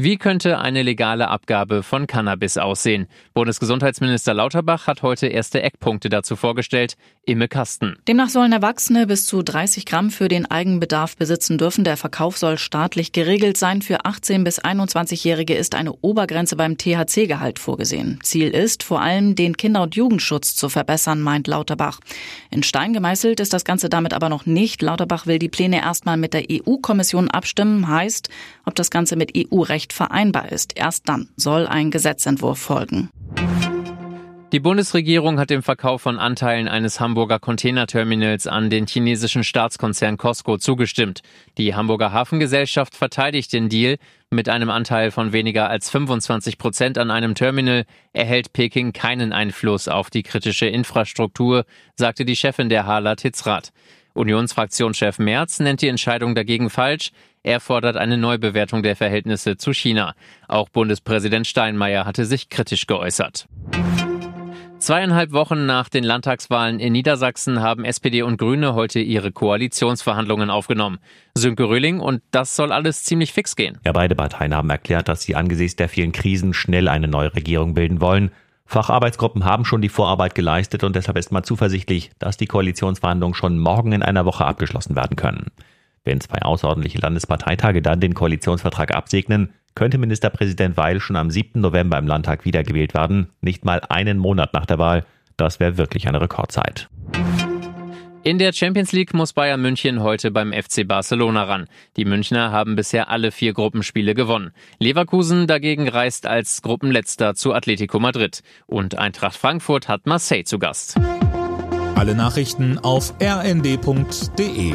Wie könnte eine legale Abgabe von Cannabis aussehen? Bundesgesundheitsminister Lauterbach hat heute erste Eckpunkte dazu vorgestellt. Imme Kasten. Demnach sollen Erwachsene bis zu 30 Gramm für den Eigenbedarf besitzen dürfen. Der Verkauf soll staatlich geregelt sein. Für 18 bis 21-Jährige ist eine Obergrenze beim THC-Gehalt vorgesehen. Ziel ist, vor allem den Kinder- und Jugendschutz zu verbessern, meint Lauterbach. In Stein gemeißelt ist das Ganze damit aber noch nicht. Lauterbach will die Pläne erstmal mit der EU-Kommission abstimmen. Heißt, ob das Ganze mit EU-Recht nicht vereinbar ist. Erst dann soll ein Gesetzentwurf folgen. Die Bundesregierung hat dem Verkauf von Anteilen eines Hamburger Containerterminals an den chinesischen Staatskonzern Costco zugestimmt. Die Hamburger Hafengesellschaft verteidigt den Deal. Mit einem Anteil von weniger als 25 Prozent an einem Terminal erhält Peking keinen Einfluss auf die kritische Infrastruktur, sagte die Chefin der Hala Titzrath. Unionsfraktionschef Merz nennt die Entscheidung dagegen falsch. Er fordert eine Neubewertung der Verhältnisse zu China. Auch Bundespräsident Steinmeier hatte sich kritisch geäußert. Zweieinhalb Wochen nach den Landtagswahlen in Niedersachsen haben SPD und Grüne heute ihre Koalitionsverhandlungen aufgenommen. Sönke Röhling und das soll alles ziemlich fix gehen. Ja, beide Parteien haben erklärt, dass sie angesichts der vielen Krisen schnell eine neue Regierung bilden wollen. Facharbeitsgruppen haben schon die Vorarbeit geleistet und deshalb ist man zuversichtlich, dass die Koalitionsverhandlungen schon morgen in einer Woche abgeschlossen werden können. Wenn zwei außerordentliche Landesparteitage dann den Koalitionsvertrag absegnen, könnte Ministerpräsident Weil schon am 7. November im Landtag wiedergewählt werden, nicht mal einen Monat nach der Wahl. Das wäre wirklich eine Rekordzeit. In der Champions League muss Bayern München heute beim FC Barcelona ran. Die Münchner haben bisher alle vier Gruppenspiele gewonnen. Leverkusen dagegen reist als Gruppenletzter zu Atletico Madrid. Und Eintracht Frankfurt hat Marseille zu Gast. Alle Nachrichten auf rnd.de